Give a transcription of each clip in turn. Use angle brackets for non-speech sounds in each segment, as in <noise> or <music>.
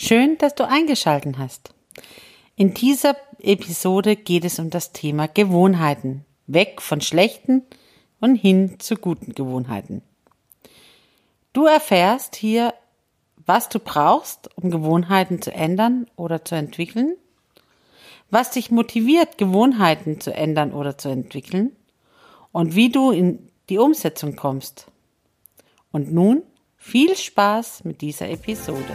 Schön, dass du eingeschalten hast. In dieser Episode geht es um das Thema Gewohnheiten. Weg von schlechten und hin zu guten Gewohnheiten. Du erfährst hier, was du brauchst, um Gewohnheiten zu ändern oder zu entwickeln, was dich motiviert, Gewohnheiten zu ändern oder zu entwickeln und wie du in die Umsetzung kommst. Und nun viel Spaß mit dieser Episode.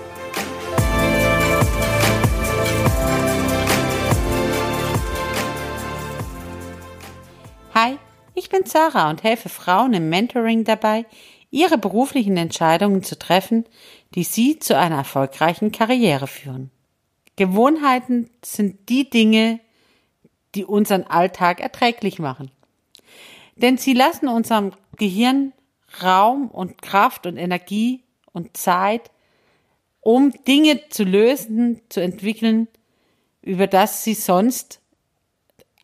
Bin Sarah und helfe Frauen im Mentoring dabei, ihre beruflichen Entscheidungen zu treffen, die sie zu einer erfolgreichen Karriere führen. Gewohnheiten sind die Dinge, die unseren Alltag erträglich machen. Denn sie lassen unserem Gehirn Raum und Kraft und Energie und Zeit, um Dinge zu lösen, zu entwickeln, über das sie sonst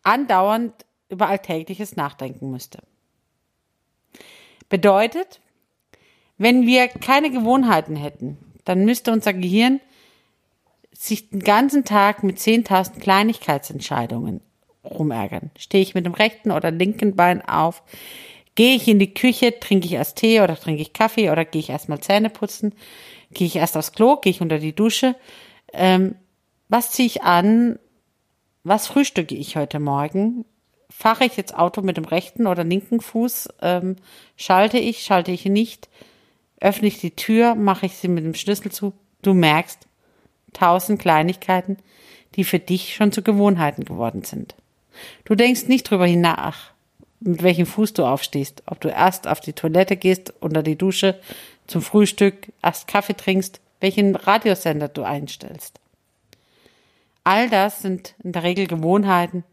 andauernd über Alltägliches nachdenken müsste. Bedeutet, wenn wir keine Gewohnheiten hätten, dann müsste unser Gehirn sich den ganzen Tag mit 10.000 Kleinigkeitsentscheidungen rumärgern. Stehe ich mit dem rechten oder linken Bein auf? Gehe ich in die Küche, trinke ich erst Tee oder trinke ich Kaffee oder gehe ich erstmal Zähne putzen? Gehe ich erst aufs Klo? Gehe ich unter die Dusche? Ähm, was ziehe ich an? Was frühstücke ich heute Morgen? Fahre ich jetzt Auto mit dem rechten oder linken Fuß, ähm, schalte ich, schalte ich nicht, öffne ich die Tür, mache ich sie mit dem Schlüssel zu. Du merkst, tausend Kleinigkeiten, die für dich schon zu Gewohnheiten geworden sind. Du denkst nicht drüber nach, mit welchem Fuß du aufstehst, ob du erst auf die Toilette gehst, unter die Dusche, zum Frühstück, erst Kaffee trinkst, welchen Radiosender du einstellst. All das sind in der Regel Gewohnheiten,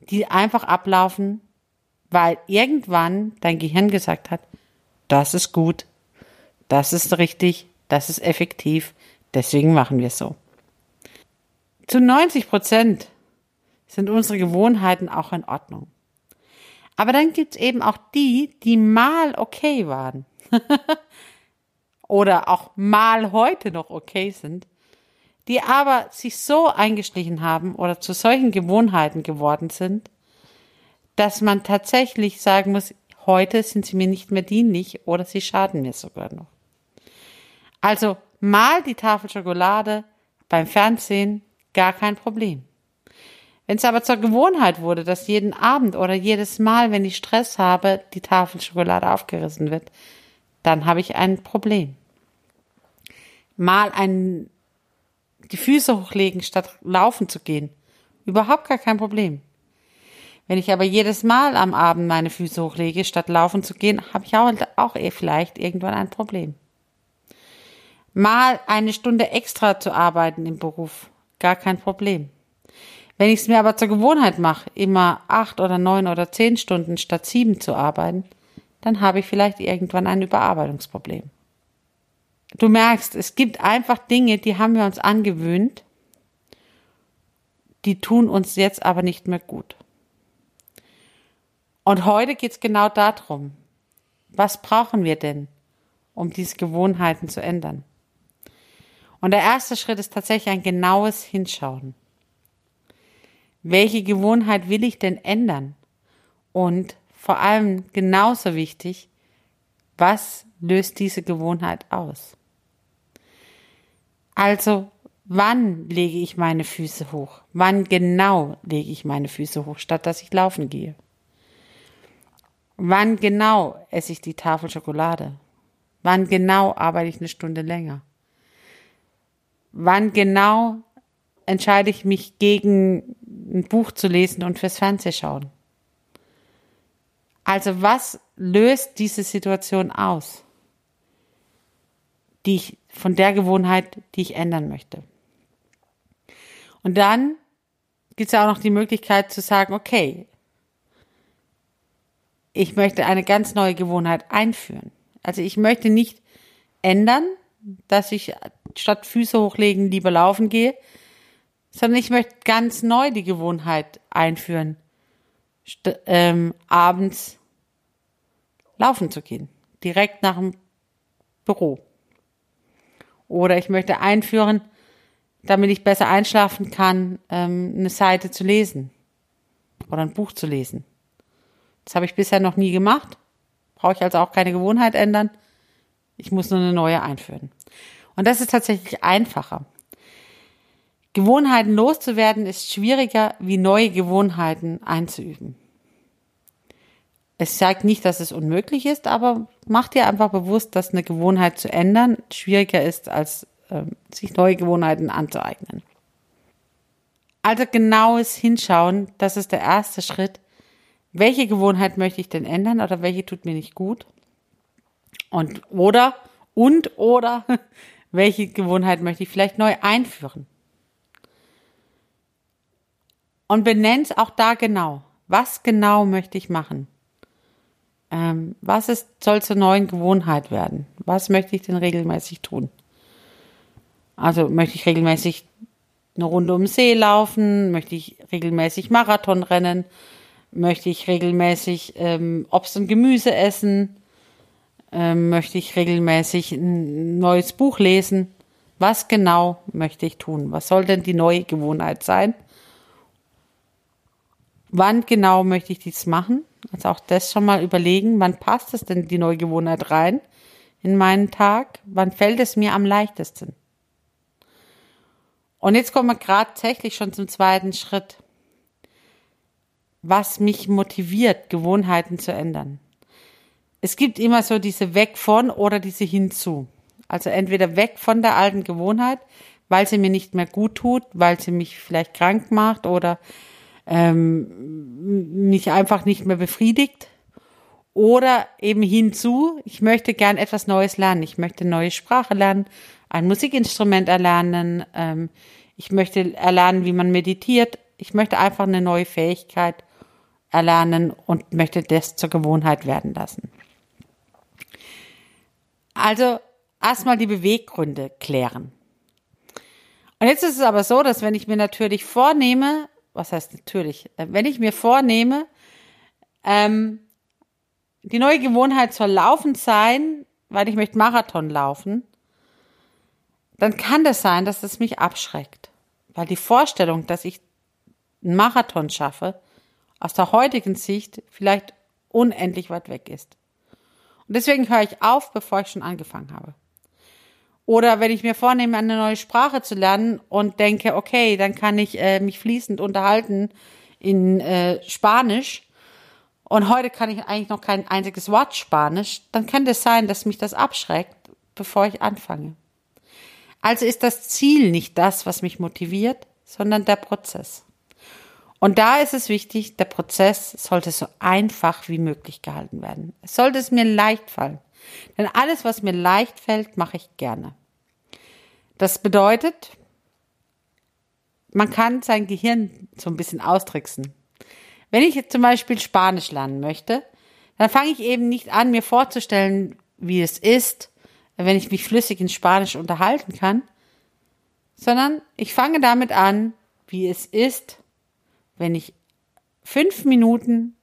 die einfach ablaufen, weil irgendwann dein Gehirn gesagt hat, das ist gut, das ist richtig, das ist effektiv, deswegen machen wir es so. Zu 90 Prozent sind unsere Gewohnheiten auch in Ordnung. Aber dann gibt's eben auch die, die mal okay waren. <laughs> Oder auch mal heute noch okay sind die aber sich so eingeschlichen haben oder zu solchen Gewohnheiten geworden sind, dass man tatsächlich sagen muss, heute sind sie mir nicht mehr dienlich oder sie schaden mir sogar noch. Also mal die Tafel Schokolade beim Fernsehen, gar kein Problem. Wenn es aber zur Gewohnheit wurde, dass jeden Abend oder jedes Mal, wenn ich Stress habe, die Tafel Schokolade aufgerissen wird, dann habe ich ein Problem. Mal ein die Füße hochlegen, statt laufen zu gehen. Überhaupt gar kein Problem. Wenn ich aber jedes Mal am Abend meine Füße hochlege, statt laufen zu gehen, habe ich auch, auch eh vielleicht irgendwann ein Problem. Mal eine Stunde extra zu arbeiten im Beruf, gar kein Problem. Wenn ich es mir aber zur Gewohnheit mache, immer acht oder neun oder zehn Stunden statt sieben zu arbeiten, dann habe ich vielleicht irgendwann ein Überarbeitungsproblem. Du merkst, es gibt einfach Dinge, die haben wir uns angewöhnt, die tun uns jetzt aber nicht mehr gut. Und heute geht es genau darum, was brauchen wir denn, um diese Gewohnheiten zu ändern? Und der erste Schritt ist tatsächlich ein genaues Hinschauen. Welche Gewohnheit will ich denn ändern? Und vor allem genauso wichtig, was löst diese Gewohnheit aus? Also, wann lege ich meine Füße hoch? Wann genau lege ich meine Füße hoch, statt dass ich laufen gehe? Wann genau esse ich die Tafel Schokolade? Wann genau arbeite ich eine Stunde länger? Wann genau entscheide ich mich gegen ein Buch zu lesen und fürs Fernsehschauen? Also was löst diese Situation aus? die ich, von der Gewohnheit, die ich ändern möchte. Und dann gibt es ja auch noch die Möglichkeit zu sagen, okay, ich möchte eine ganz neue Gewohnheit einführen. Also ich möchte nicht ändern, dass ich statt Füße hochlegen lieber laufen gehe, sondern ich möchte ganz neu die Gewohnheit einführen, ähm, abends laufen zu gehen, direkt nach dem Büro. Oder ich möchte einführen, damit ich besser einschlafen kann, ähm, eine Seite zu lesen oder ein Buch zu lesen. Das habe ich bisher noch nie gemacht. Brauche ich also auch keine Gewohnheit ändern. Ich muss nur eine neue einführen. Und das ist tatsächlich einfacher. Gewohnheiten loszuwerden ist schwieriger, wie neue Gewohnheiten einzuüben. Es zeigt nicht, dass es unmöglich ist, aber mach dir einfach bewusst, dass eine Gewohnheit zu ändern schwieriger ist, als äh, sich neue Gewohnheiten anzueignen. Also genaues Hinschauen, das ist der erste Schritt. Welche Gewohnheit möchte ich denn ändern oder welche tut mir nicht gut? Und oder und oder <laughs> welche Gewohnheit möchte ich vielleicht neu einführen? Und benennt auch da genau. Was genau möchte ich machen? Ähm, was ist, soll zur neuen Gewohnheit werden? Was möchte ich denn regelmäßig tun? Also möchte ich regelmäßig eine Runde um den See laufen? Möchte ich regelmäßig Marathon rennen? Möchte ich regelmäßig ähm, Obst und Gemüse essen? Ähm, möchte ich regelmäßig ein neues Buch lesen? Was genau möchte ich tun? Was soll denn die neue Gewohnheit sein? Wann genau möchte ich dies machen? Also auch das schon mal überlegen, wann passt es denn die neue Gewohnheit rein in meinen Tag? Wann fällt es mir am leichtesten? Und jetzt kommen wir gerade tatsächlich schon zum zweiten Schritt. Was mich motiviert, Gewohnheiten zu ändern. Es gibt immer so diese weg von oder diese hinzu. Also entweder weg von der alten Gewohnheit, weil sie mir nicht mehr gut tut, weil sie mich vielleicht krank macht oder ähm, mich einfach nicht mehr befriedigt. Oder eben hinzu, ich möchte gern etwas Neues lernen. Ich möchte neue Sprache lernen, ein Musikinstrument erlernen. Ähm, ich möchte erlernen, wie man meditiert. Ich möchte einfach eine neue Fähigkeit erlernen und möchte das zur Gewohnheit werden lassen. Also erstmal die Beweggründe klären. Und jetzt ist es aber so, dass wenn ich mir natürlich vornehme, was heißt natürlich, äh, wenn ich mir vornehme, ähm, die neue Gewohnheit soll laufend sein, weil ich möchte Marathon laufen, dann kann das sein, dass es mich abschreckt. Weil die Vorstellung, dass ich einen Marathon schaffe, aus der heutigen Sicht vielleicht unendlich weit weg ist. Und deswegen höre ich auf, bevor ich schon angefangen habe. Oder wenn ich mir vornehme, eine neue Sprache zu lernen und denke, okay, dann kann ich äh, mich fließend unterhalten in äh, Spanisch und heute kann ich eigentlich noch kein einziges Wort Spanisch, dann kann das sein, dass mich das abschreckt, bevor ich anfange. Also ist das Ziel nicht das, was mich motiviert, sondern der Prozess. Und da ist es wichtig, der Prozess sollte so einfach wie möglich gehalten werden. Es sollte es mir leicht fallen. Denn alles, was mir leicht fällt, mache ich gerne. Das bedeutet, man kann sein Gehirn so ein bisschen austricksen. Wenn ich jetzt zum Beispiel Spanisch lernen möchte, dann fange ich eben nicht an, mir vorzustellen, wie es ist, wenn ich mich flüssig in Spanisch unterhalten kann, sondern ich fange damit an, wie es ist, wenn ich fünf Minuten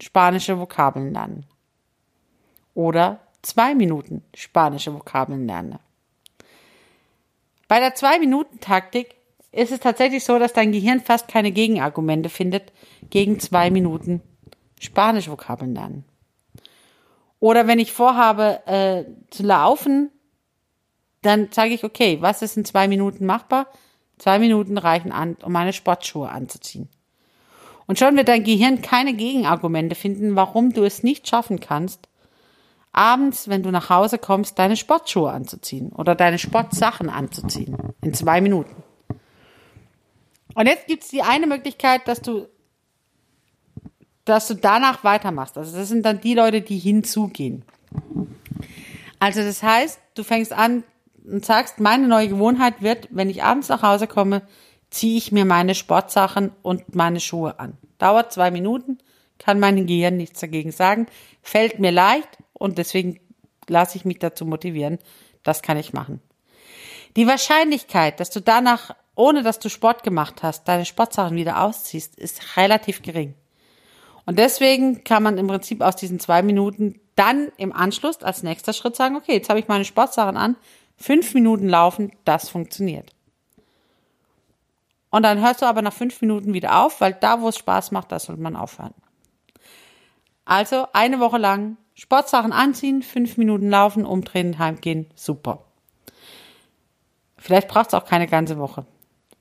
spanische Vokabeln lerne. Oder zwei Minuten spanische Vokabeln lerne. Bei der Zwei-Minuten-Taktik ist es tatsächlich so, dass dein Gehirn fast keine Gegenargumente findet gegen zwei Minuten spanische Vokabeln lernen. Oder wenn ich vorhabe äh, zu laufen, dann sage ich, okay, was ist in zwei Minuten machbar? Zwei Minuten reichen an, um meine Sportschuhe anzuziehen. Und schon wird dein Gehirn keine Gegenargumente finden, warum du es nicht schaffen kannst, abends, wenn du nach Hause kommst, deine Sportschuhe anzuziehen oder deine Sportsachen anzuziehen. In zwei Minuten. Und jetzt gibt es die eine Möglichkeit, dass du, dass du danach weitermachst. Also das sind dann die Leute, die hinzugehen. Also das heißt, du fängst an und sagst, meine neue Gewohnheit wird, wenn ich abends nach Hause komme, ziehe ich mir meine Sportsachen und meine Schuhe an. Dauert zwei Minuten, kann mein Gehirn nichts dagegen sagen, fällt mir leicht und deswegen lasse ich mich dazu motivieren. Das kann ich machen. Die Wahrscheinlichkeit, dass du danach, ohne dass du Sport gemacht hast, deine Sportsachen wieder ausziehst, ist relativ gering. Und deswegen kann man im Prinzip aus diesen zwei Minuten dann im Anschluss als nächster Schritt sagen, okay, jetzt habe ich meine Sportsachen an, fünf Minuten laufen, das funktioniert. Und dann hörst du aber nach fünf Minuten wieder auf, weil da, wo es Spaß macht, da sollte man aufhören. Also eine Woche lang Sportsachen anziehen, fünf Minuten laufen, umdrehen, heimgehen, super. Vielleicht braucht es auch keine ganze Woche,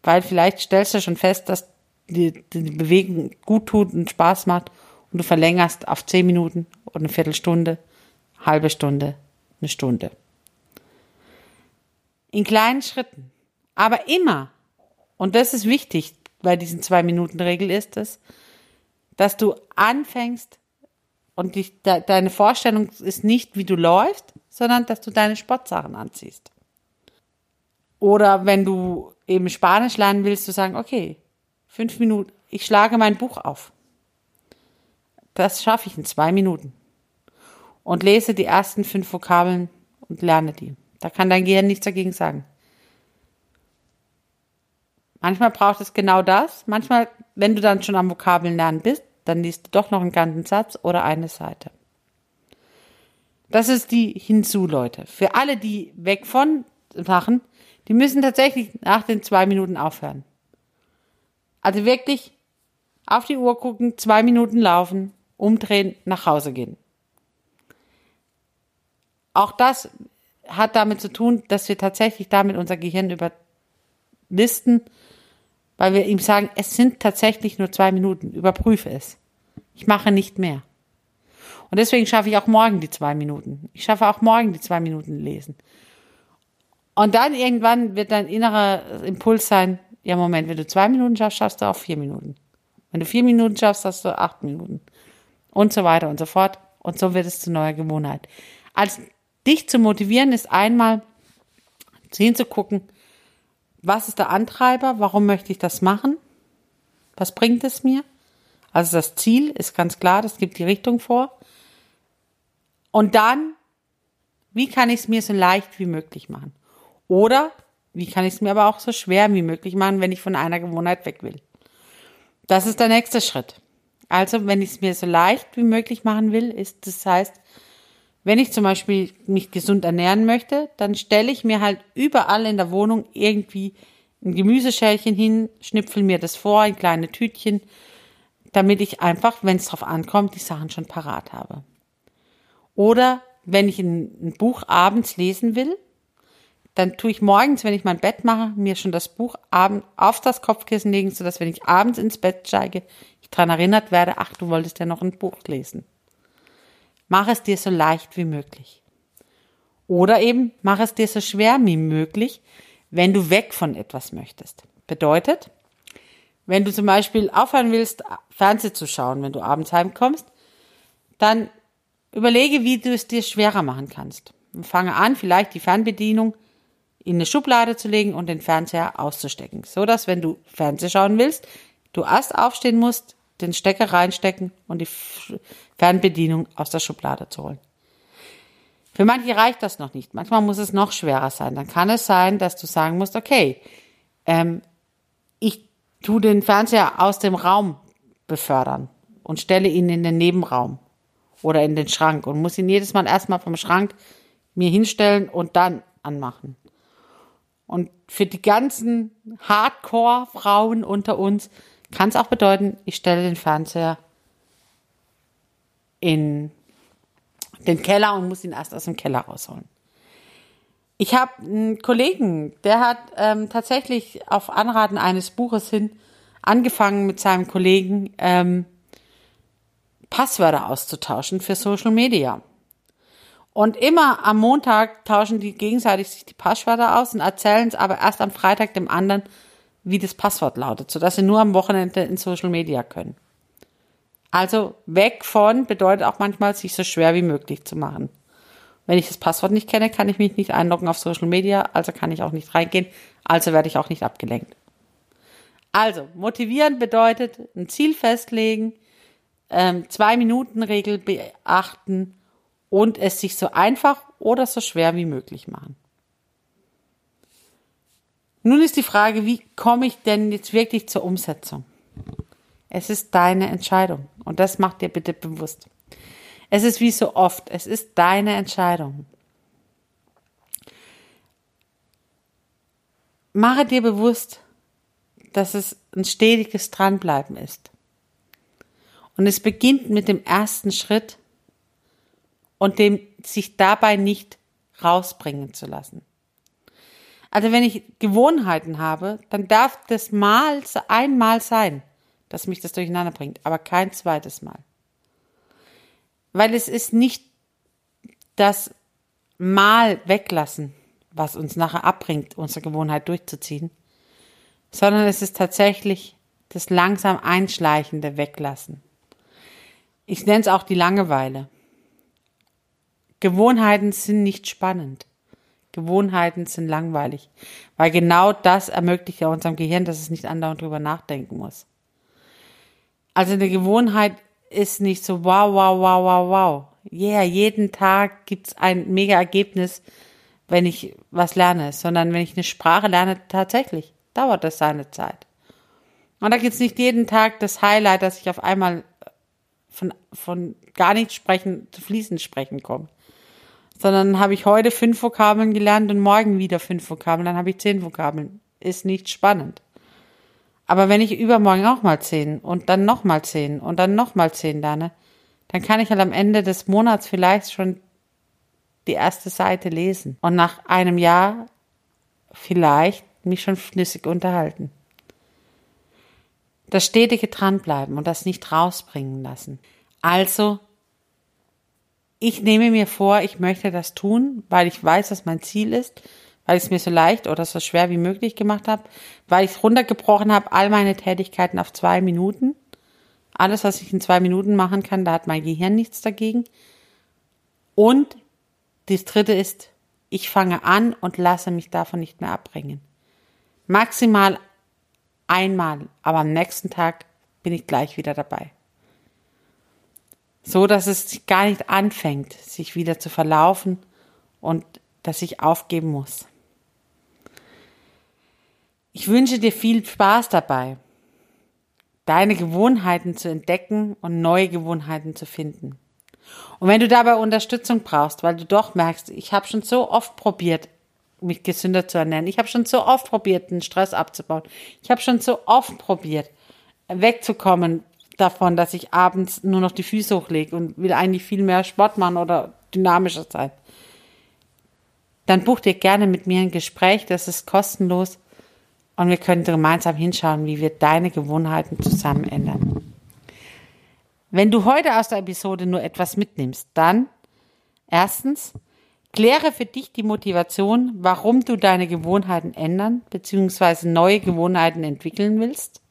weil vielleicht stellst du schon fest, dass die, die Bewegung gut tut und Spaß macht und du verlängerst auf zehn Minuten oder eine Viertelstunde, halbe Stunde, eine Stunde. In kleinen Schritten. Aber immer, und das ist wichtig bei diesen zwei Minuten Regel ist es, dass du anfängst und dich, de, deine Vorstellung ist nicht, wie du läufst, sondern dass du deine Sportsachen anziehst. Oder wenn du eben Spanisch lernen willst, du sagen, okay, fünf Minuten, ich schlage mein Buch auf. Das schaffe ich in zwei Minuten. Und lese die ersten fünf Vokabeln und lerne die. Da kann dein Gehirn nichts dagegen sagen. Manchmal braucht es genau das. Manchmal, wenn du dann schon am Vokabeln lernen bist, dann liest du doch noch einen ganzen Satz oder eine Seite. Das ist die Hinzu, Leute. Für alle, die weg von machen, die müssen tatsächlich nach den zwei Minuten aufhören. Also wirklich auf die Uhr gucken, zwei Minuten laufen, umdrehen, nach Hause gehen. Auch das hat damit zu tun, dass wir tatsächlich damit unser Gehirn überlisten, weil wir ihm sagen, es sind tatsächlich nur zwei Minuten, überprüfe es. Ich mache nicht mehr. Und deswegen schaffe ich auch morgen die zwei Minuten. Ich schaffe auch morgen die zwei Minuten lesen. Und dann irgendwann wird dein innerer Impuls sein, ja Moment, wenn du zwei Minuten schaffst, schaffst du auch vier Minuten. Wenn du vier Minuten schaffst, hast du acht Minuten. Und so weiter und so fort. Und so wird es zu neuer Gewohnheit. Als dich zu motivieren ist einmal hinzugucken, was ist der Antreiber? Warum möchte ich das machen? Was bringt es mir? Also das Ziel ist ganz klar, das gibt die Richtung vor. Und dann, wie kann ich es mir so leicht wie möglich machen? Oder wie kann ich es mir aber auch so schwer wie möglich machen, wenn ich von einer Gewohnheit weg will? Das ist der nächste Schritt. Also, wenn ich es mir so leicht wie möglich machen will, ist das heißt, wenn ich zum Beispiel mich gesund ernähren möchte, dann stelle ich mir halt überall in der Wohnung irgendwie ein Gemüseschälchen hin, schnipfel mir das vor, in kleine Tütchen, damit ich einfach, wenn es drauf ankommt, die Sachen schon parat habe. Oder wenn ich ein, Buch abends lesen will, dann tue ich morgens, wenn ich mein Bett mache, mir schon das Buch abend auf das Kopfkissen legen, sodass wenn ich abends ins Bett steige, ich daran erinnert werde, ach, du wolltest ja noch ein Buch lesen. Mach es dir so leicht wie möglich. Oder eben mach es dir so schwer wie möglich, wenn du weg von etwas möchtest. Bedeutet, wenn du zum Beispiel aufhören willst, Fernsehen zu schauen, wenn du abends heimkommst, dann überlege, wie du es dir schwerer machen kannst. Und fange an, vielleicht die Fernbedienung in eine Schublade zu legen und den Fernseher auszustecken, so dass wenn du Fernsehen schauen willst, du erst aufstehen musst, den Stecker reinstecken und die Fernbedienung aus der Schublade zu holen. Für manche reicht das noch nicht. Manchmal muss es noch schwerer sein. Dann kann es sein, dass du sagen musst, okay, ähm, ich tu den Fernseher aus dem Raum befördern und stelle ihn in den Nebenraum oder in den Schrank und muss ihn jedes Mal erstmal vom Schrank mir hinstellen und dann anmachen. Und für die ganzen Hardcore-Frauen unter uns kann es auch bedeuten, ich stelle den Fernseher in den Keller und muss ihn erst aus dem Keller rausholen. Ich habe einen Kollegen, der hat ähm, tatsächlich auf Anraten eines Buches hin angefangen mit seinem Kollegen ähm, Passwörter auszutauschen für Social Media. Und immer am Montag tauschen die gegenseitig sich die Passwörter aus und erzählen es aber erst am Freitag dem anderen, wie das Passwort lautet, sodass sie nur am Wochenende in Social Media können. Also weg von bedeutet auch manchmal, sich so schwer wie möglich zu machen. Wenn ich das Passwort nicht kenne, kann ich mich nicht einloggen auf Social Media, also kann ich auch nicht reingehen, also werde ich auch nicht abgelenkt. Also, motivieren bedeutet ein Ziel festlegen, ähm, zwei Minuten Regel beachten und es sich so einfach oder so schwer wie möglich machen. Nun ist die Frage, wie komme ich denn jetzt wirklich zur Umsetzung? Es ist deine Entscheidung und das macht dir bitte bewusst. Es ist wie so oft, es ist deine Entscheidung. Mache dir bewusst, dass es ein stetiges Dranbleiben ist. Und es beginnt mit dem ersten Schritt und dem sich dabei nicht rausbringen zu lassen. Also wenn ich Gewohnheiten habe, dann darf das mal einmal sein, dass mich das durcheinander bringt, aber kein zweites Mal. Weil es ist nicht das Mal weglassen, was uns nachher abbringt, unsere Gewohnheit durchzuziehen, sondern es ist tatsächlich das langsam einschleichende Weglassen. Ich nenne es auch die Langeweile. Gewohnheiten sind nicht spannend. Gewohnheiten sind langweilig, weil genau das ermöglicht ja unserem Gehirn, dass es nicht andauernd drüber nachdenken muss. Also eine Gewohnheit ist nicht so wow, wow, wow, wow, wow. Yeah, jeden Tag gibt's ein mega Ergebnis, wenn ich was lerne, sondern wenn ich eine Sprache lerne, tatsächlich dauert das seine Zeit. Und da gibt's nicht jeden Tag das Highlight, dass ich auf einmal von, von gar nicht sprechen zu fließend sprechen komme. Sondern habe ich heute fünf Vokabeln gelernt und morgen wieder fünf Vokabeln, dann habe ich zehn Vokabeln. Ist nicht spannend. Aber wenn ich übermorgen auch mal zehn und dann noch mal zehn und dann noch mal zehn lerne, dann kann ich halt am Ende des Monats vielleicht schon die erste Seite lesen und nach einem Jahr vielleicht mich schon flüssig unterhalten. Das stetige dranbleiben und das nicht rausbringen lassen. Also, ich nehme mir vor, ich möchte das tun, weil ich weiß, dass mein Ziel ist, weil ich es mir so leicht oder so schwer wie möglich gemacht habe, weil ich es runtergebrochen habe, all meine Tätigkeiten auf zwei Minuten. Alles, was ich in zwei Minuten machen kann, da hat mein Gehirn nichts dagegen. Und das dritte ist, ich fange an und lasse mich davon nicht mehr abbringen. Maximal einmal, aber am nächsten Tag bin ich gleich wieder dabei. So dass es gar nicht anfängt, sich wieder zu verlaufen und dass ich aufgeben muss. Ich wünsche dir viel Spaß dabei, deine Gewohnheiten zu entdecken und neue Gewohnheiten zu finden. Und wenn du dabei Unterstützung brauchst, weil du doch merkst, ich habe schon so oft probiert, mich gesünder zu ernähren. Ich habe schon so oft probiert, den Stress abzubauen. Ich habe schon so oft probiert, wegzukommen davon, dass ich abends nur noch die Füße hochlege und will eigentlich viel mehr Sport machen oder dynamischer sein. Dann buch dir gerne mit mir ein Gespräch, das ist kostenlos und wir können gemeinsam hinschauen, wie wir deine Gewohnheiten zusammen ändern. Wenn du heute aus der Episode nur etwas mitnimmst, dann erstens, kläre für dich die Motivation, warum du deine Gewohnheiten ändern bzw. neue Gewohnheiten entwickeln willst.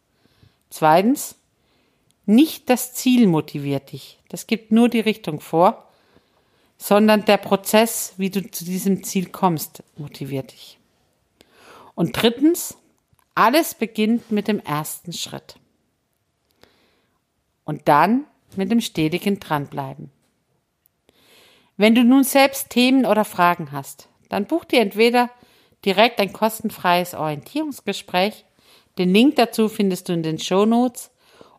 Zweitens, nicht das Ziel motiviert dich, das gibt nur die Richtung vor, sondern der Prozess, wie du zu diesem Ziel kommst, motiviert dich. Und drittens, alles beginnt mit dem ersten Schritt. Und dann mit dem stetigen Dranbleiben. Wenn du nun selbst Themen oder Fragen hast, dann buch dir entweder direkt ein kostenfreies Orientierungsgespräch. Den Link dazu findest du in den Show Notes.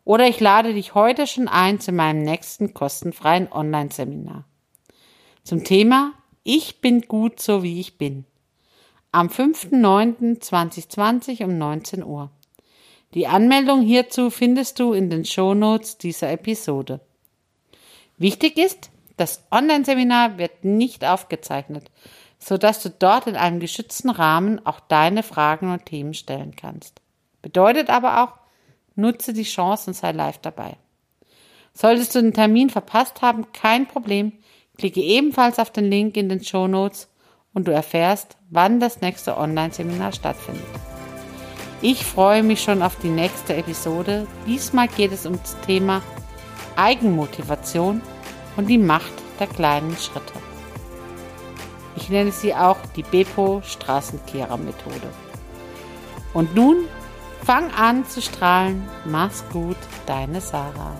Oder ich lade dich heute schon ein zu meinem nächsten kostenfreien Online-Seminar. Zum Thema Ich bin gut so wie ich bin. Am 5.9.2020 um 19 Uhr. Die Anmeldung hierzu findest du in den Shownotes dieser Episode. Wichtig ist, das Online-Seminar wird nicht aufgezeichnet, sodass du dort in einem geschützten Rahmen auch deine Fragen und Themen stellen kannst. Bedeutet aber auch, nutze die Chance und sei live dabei. Solltest du den Termin verpasst haben, kein Problem. Klicke ebenfalls auf den Link in den Shownotes und du erfährst, wann das nächste Online-Seminar stattfindet. Ich freue mich schon auf die nächste Episode. Diesmal geht es um das Thema Eigenmotivation und die Macht der kleinen Schritte. Ich nenne sie auch die Bepo Straßenkehrer Methode. Und nun Fang an zu strahlen. Mach's gut, deine Sarah.